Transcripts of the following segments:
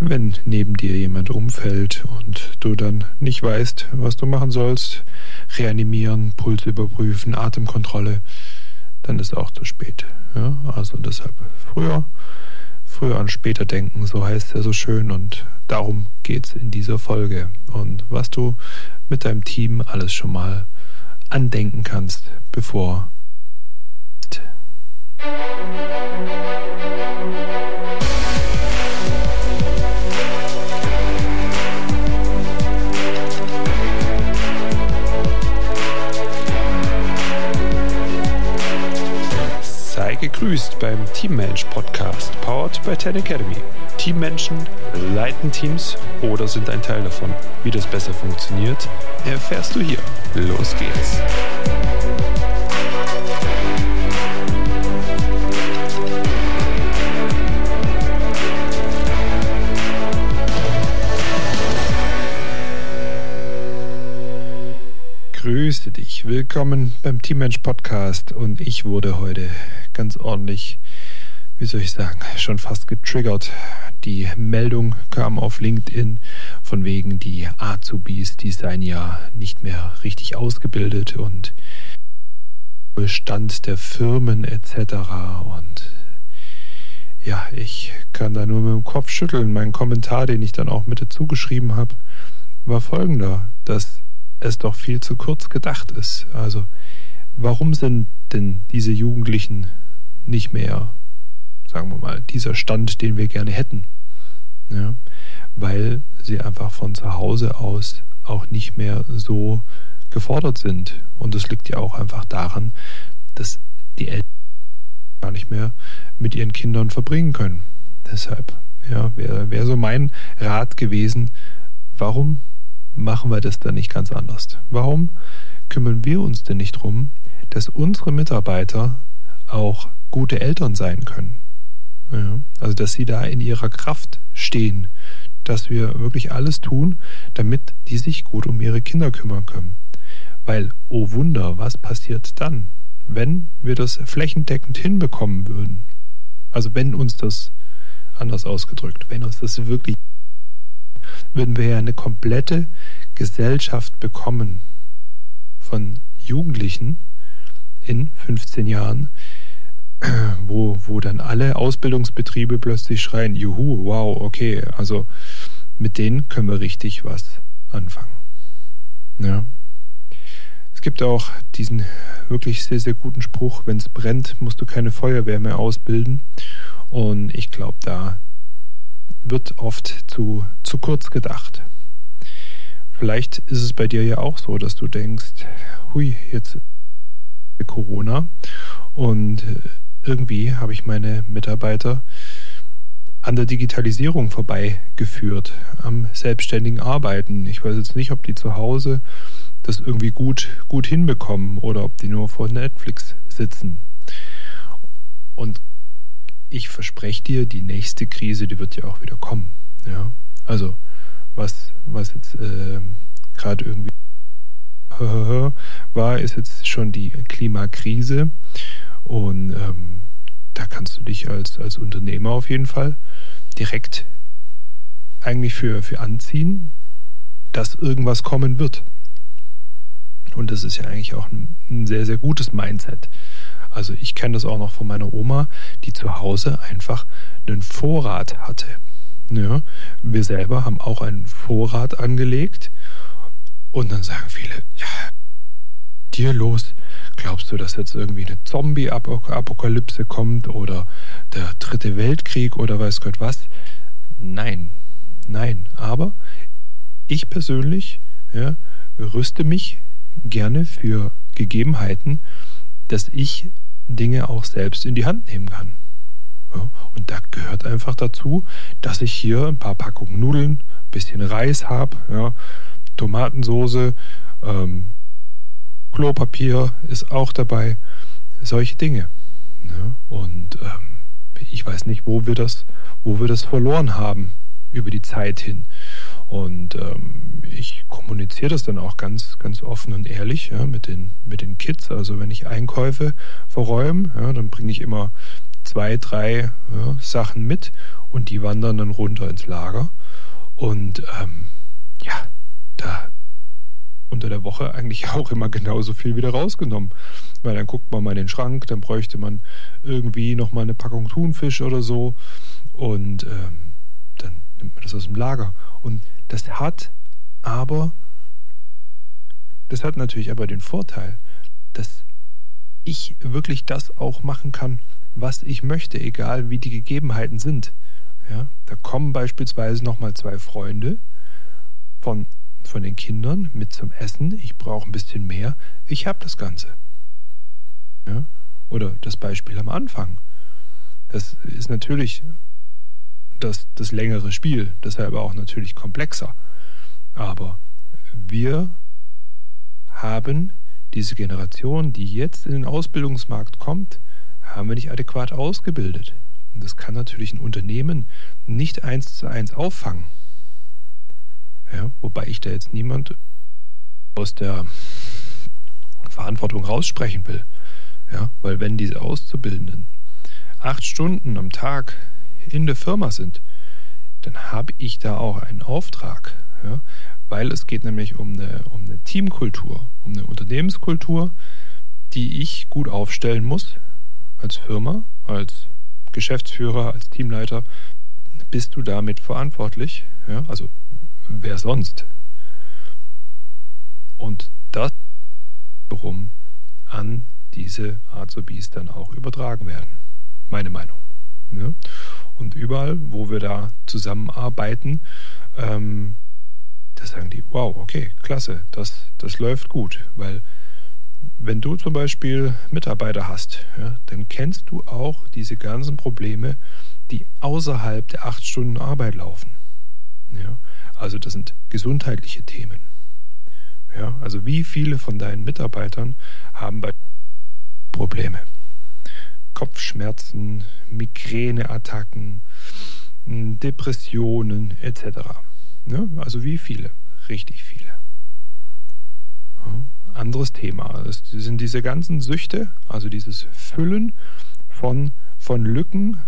wenn neben dir jemand umfällt und du dann nicht weißt, was du machen sollst, reanimieren, Puls überprüfen, Atemkontrolle, dann ist auch zu spät. Ja, also deshalb früher, früher an später denken, so heißt er so schön und darum geht's in dieser Folge. Und was du mit deinem Team alles schon mal andenken kannst, bevor gegrüßt beim Teammensch Podcast, powered by Ten Academy. Teammenschen leiten Teams oder sind ein Teil davon. Wie das besser funktioniert, erfährst du hier. Los geht's. Grüße dich. Willkommen beim Teammensch Podcast und ich wurde heute ganz ordentlich, wie soll ich sagen, schon fast getriggert. Die Meldung kam auf LinkedIn von wegen die Azubis, die seien ja nicht mehr richtig ausgebildet und Bestand der Firmen etc. Und ja, ich kann da nur mit dem Kopf schütteln. Mein Kommentar, den ich dann auch mit dazu geschrieben habe, war folgender, dass es doch viel zu kurz gedacht ist. Also, warum sind denn diese Jugendlichen nicht mehr, sagen wir mal, dieser Stand, den wir gerne hätten? Ja, weil sie einfach von zu Hause aus auch nicht mehr so gefordert sind. Und es liegt ja auch einfach daran, dass die Eltern gar nicht mehr mit ihren Kindern verbringen können. Deshalb, ja, wäre wär so mein Rat gewesen, warum machen wir das dann nicht ganz anders? Warum kümmern wir uns denn nicht darum, dass unsere Mitarbeiter auch gute Eltern sein können? Ja, also, dass sie da in ihrer Kraft stehen, dass wir wirklich alles tun, damit die sich gut um ihre Kinder kümmern können. Weil, oh Wunder, was passiert dann, wenn wir das flächendeckend hinbekommen würden? Also wenn uns das anders ausgedrückt, wenn uns das wirklich würden wir ja eine komplette Gesellschaft bekommen von Jugendlichen in 15 Jahren, wo, wo dann alle Ausbildungsbetriebe plötzlich schreien, juhu, wow, okay, also mit denen können wir richtig was anfangen. Ja. Es gibt auch diesen wirklich sehr, sehr guten Spruch, wenn es brennt, musst du keine Feuerwehr mehr ausbilden. Und ich glaube, da wird oft zu, zu kurz gedacht. Vielleicht ist es bei dir ja auch so, dass du denkst, hui, jetzt Corona und äh, irgendwie habe ich meine Mitarbeiter an der Digitalisierung vorbeigeführt, am selbstständigen Arbeiten. Ich weiß jetzt nicht, ob die zu Hause das irgendwie gut, gut hinbekommen oder ob die nur vor Netflix sitzen. Und ich verspreche dir, die nächste Krise, die wird ja auch wieder kommen. Ja, also was was jetzt äh, gerade irgendwie war, ist jetzt schon die Klimakrise und ähm, da kannst du dich als als Unternehmer auf jeden Fall direkt eigentlich für für anziehen, dass irgendwas kommen wird. Und das ist ja eigentlich auch ein, ein sehr sehr gutes Mindset. Also ich kenne das auch noch von meiner Oma, die zu Hause einfach einen Vorrat hatte. Ja, wir selber haben auch einen Vorrat angelegt und dann sagen viele, ja, dir los, glaubst du, dass jetzt irgendwie eine Zombie-Apokalypse kommt oder der dritte Weltkrieg oder weiß Gott was? Nein, nein, aber ich persönlich ja, rüste mich gerne für Gegebenheiten, dass ich Dinge auch selbst in die Hand nehmen kann. Ja, und da gehört einfach dazu, dass ich hier ein paar Packungen Nudeln, bisschen Reis habe, ja, Tomatensoße, ähm, Klopapier ist auch dabei, solche Dinge. Ja, und ähm, ich weiß nicht, wo wir das, wo wir das verloren haben über die Zeit hin. Und ähm, ich kommuniziere das dann auch ganz, ganz offen und ehrlich ja, mit, den, mit den Kids. Also wenn ich Einkäufe verräume, ja, dann bringe ich immer zwei, drei ja, Sachen mit und die wandern dann runter ins Lager. Und ähm, ja, da unter der Woche eigentlich auch immer genauso viel wieder rausgenommen. Weil dann guckt man mal in den Schrank, dann bräuchte man irgendwie nochmal eine Packung Thunfisch oder so. Und ähm, dann nimmt man das aus dem Lager. Und das hat aber, das hat natürlich aber den Vorteil, dass ich wirklich das auch machen kann, was ich möchte, egal wie die Gegebenheiten sind. Ja, da kommen beispielsweise nochmal zwei Freunde von, von den Kindern mit zum Essen. Ich brauche ein bisschen mehr. Ich habe das Ganze. Ja, oder das Beispiel am Anfang. Das ist natürlich das, das längere Spiel, deshalb auch natürlich komplexer. Aber wir haben diese Generation, die jetzt in den Ausbildungsmarkt kommt, haben wir nicht adäquat ausgebildet. Und das kann natürlich ein Unternehmen nicht eins zu eins auffangen. Ja, wobei ich da jetzt niemand aus der Verantwortung raussprechen will. Ja, weil wenn diese Auszubildenden acht Stunden am Tag in der Firma sind, dann habe ich da auch einen Auftrag. Ja, weil es geht nämlich um eine, um eine Teamkultur, um eine Unternehmenskultur, die ich gut aufstellen muss als Firma, als Geschäftsführer, als Teamleiter. Bist du damit verantwortlich? Ja, also wer sonst? Und das wiederum an diese Azubis dann auch übertragen werden. Meine Meinung. Ja? Und überall, wo wir da zusammenarbeiten, ähm, da sagen die, wow, okay, klasse, das, das läuft gut. Weil wenn du zum Beispiel Mitarbeiter hast, ja, dann kennst du auch diese ganzen Probleme, die außerhalb der acht Stunden Arbeit laufen. Ja, also das sind gesundheitliche Themen. Ja, also wie viele von deinen Mitarbeitern haben bei Probleme? Kopfschmerzen, Migräneattacken, Depressionen etc. Ne? Also wie viele? Richtig viele. Ja, anderes Thema. Das sind diese ganzen Süchte, also dieses Füllen von, von Lücken,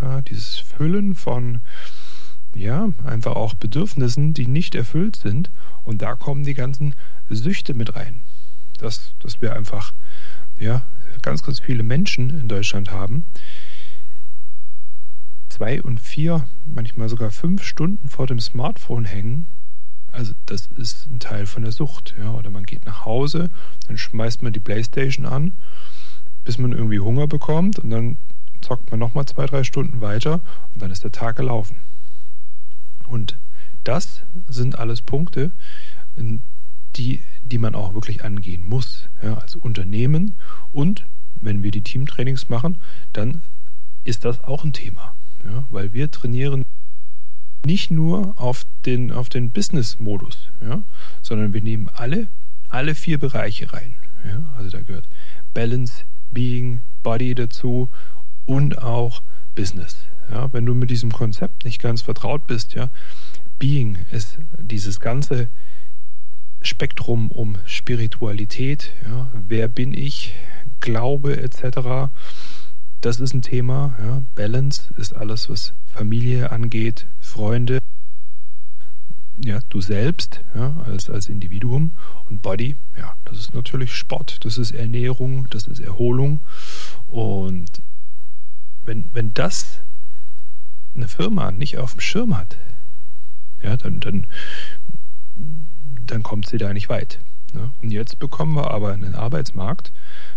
ja, dieses Füllen von, ja, einfach auch Bedürfnissen, die nicht erfüllt sind. Und da kommen die ganzen Süchte mit rein. Dass, dass wir einfach, ja, ganz, ganz viele Menschen in Deutschland haben, zwei und vier, manchmal sogar fünf Stunden vor dem Smartphone hängen. Also das ist ein Teil von der Sucht. Ja? Oder man geht nach Hause, dann schmeißt man die Playstation an, bis man irgendwie Hunger bekommt und dann zockt man nochmal zwei, drei Stunden weiter und dann ist der Tag gelaufen. Und das sind alles Punkte, die, die man auch wirklich angehen muss, ja, als Unternehmen. Und wenn wir die Teamtrainings machen, dann ist das auch ein Thema. Ja, weil wir trainieren nicht nur auf den, auf den Business-Modus, ja, sondern wir nehmen alle, alle vier Bereiche rein. Ja, also da gehört Balance, Being, Body dazu und auch Business. Ja, wenn du mit diesem Konzept nicht ganz vertraut bist, ja, Being ist dieses ganze Spektrum um Spiritualität, ja, wer bin ich, Glaube etc das ist ein Thema. Ja. Balance ist alles, was Familie angeht, Freunde, ja, du selbst ja, als, als Individuum und Body, ja, das ist natürlich Sport, das ist Ernährung, das ist Erholung. Und wenn, wenn das eine Firma nicht auf dem Schirm hat, ja, dann, dann, dann kommt sie da nicht weit. Ne? Und jetzt bekommen wir aber einen Arbeitsmarkt,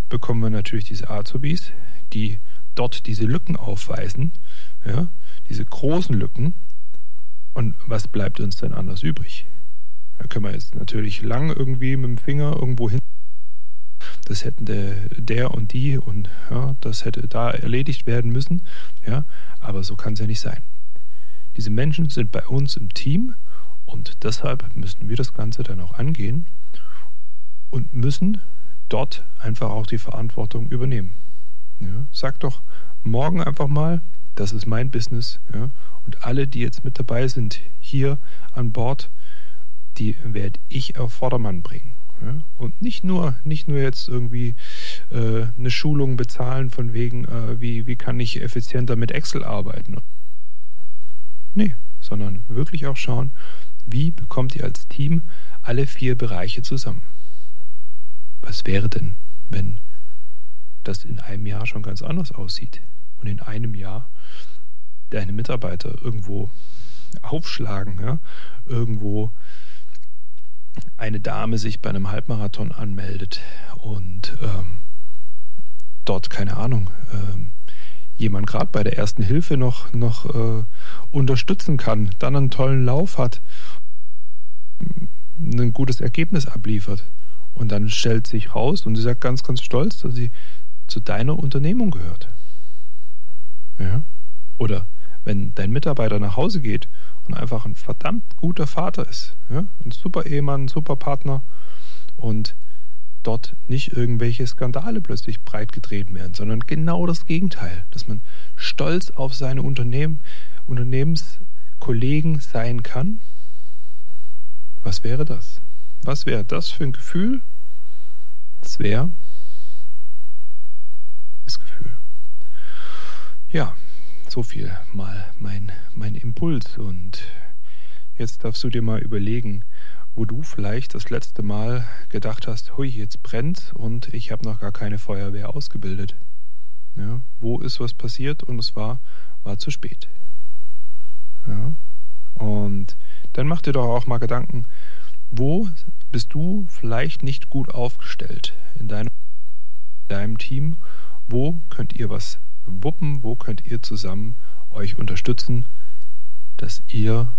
bekommen wir natürlich diese Azubis, die dort diese Lücken aufweisen, ja, diese großen Lücken. Und was bleibt uns denn anders übrig? Da können wir jetzt natürlich lang irgendwie mit dem Finger irgendwo hin. Das hätten der, der und die und ja, das hätte da erledigt werden müssen. Ja, aber so kann es ja nicht sein. Diese Menschen sind bei uns im Team und deshalb müssen wir das Ganze dann auch angehen und müssen dort einfach auch die Verantwortung übernehmen. Ja, sag doch morgen einfach mal, das ist mein Business. Ja, und alle, die jetzt mit dabei sind, hier an Bord, die werde ich auf Vordermann bringen. Ja? Und nicht nur, nicht nur jetzt irgendwie äh, eine Schulung bezahlen von wegen, äh, wie, wie kann ich effizienter mit Excel arbeiten. Nee, sondern wirklich auch schauen, wie bekommt ihr als Team alle vier Bereiche zusammen. Was wäre denn, wenn das in einem Jahr schon ganz anders aussieht und in einem Jahr deine Mitarbeiter irgendwo aufschlagen, ja, irgendwo eine Dame sich bei einem Halbmarathon anmeldet und ähm, dort, keine Ahnung, ähm, jemand gerade bei der ersten Hilfe noch, noch äh, unterstützen kann, dann einen tollen Lauf hat, ein gutes Ergebnis abliefert. Und dann stellt sich raus und sie sagt ganz, ganz stolz, dass sie zu deiner Unternehmung gehört. Ja? Oder wenn dein Mitarbeiter nach Hause geht und einfach ein verdammt guter Vater ist, ja? ein super Ehemann, ein super Partner und dort nicht irgendwelche Skandale plötzlich breitgetreten werden, sondern genau das Gegenteil, dass man stolz auf seine Unternehmen, Unternehmenskollegen sein kann. Was wäre das? Was wäre das für ein Gefühl? Das wäre das Gefühl. Ja, so viel mal mein, mein Impuls. Und jetzt darfst du dir mal überlegen, wo du vielleicht das letzte Mal gedacht hast, hui, jetzt brennt und ich habe noch gar keine Feuerwehr ausgebildet. Ja, wo ist was passiert und es war, war zu spät. Ja, und dann mach dir doch auch mal Gedanken, wo bist du vielleicht nicht gut aufgestellt in deinem, deinem Team? Wo könnt ihr was wuppen? Wo könnt ihr zusammen euch unterstützen, dass ihr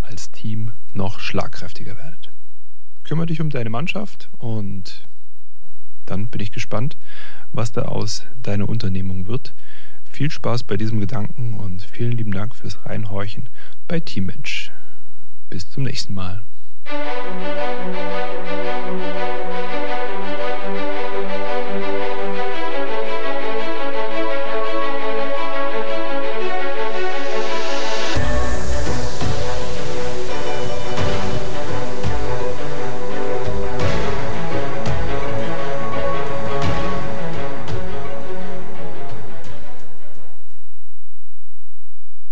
als Team noch schlagkräftiger werdet? Kümmere dich um deine Mannschaft und dann bin ich gespannt, was da aus deiner Unternehmung wird. Viel Spaß bei diesem Gedanken und vielen lieben Dank fürs Reinhorchen bei Teammensch. Bis zum nächsten Mal.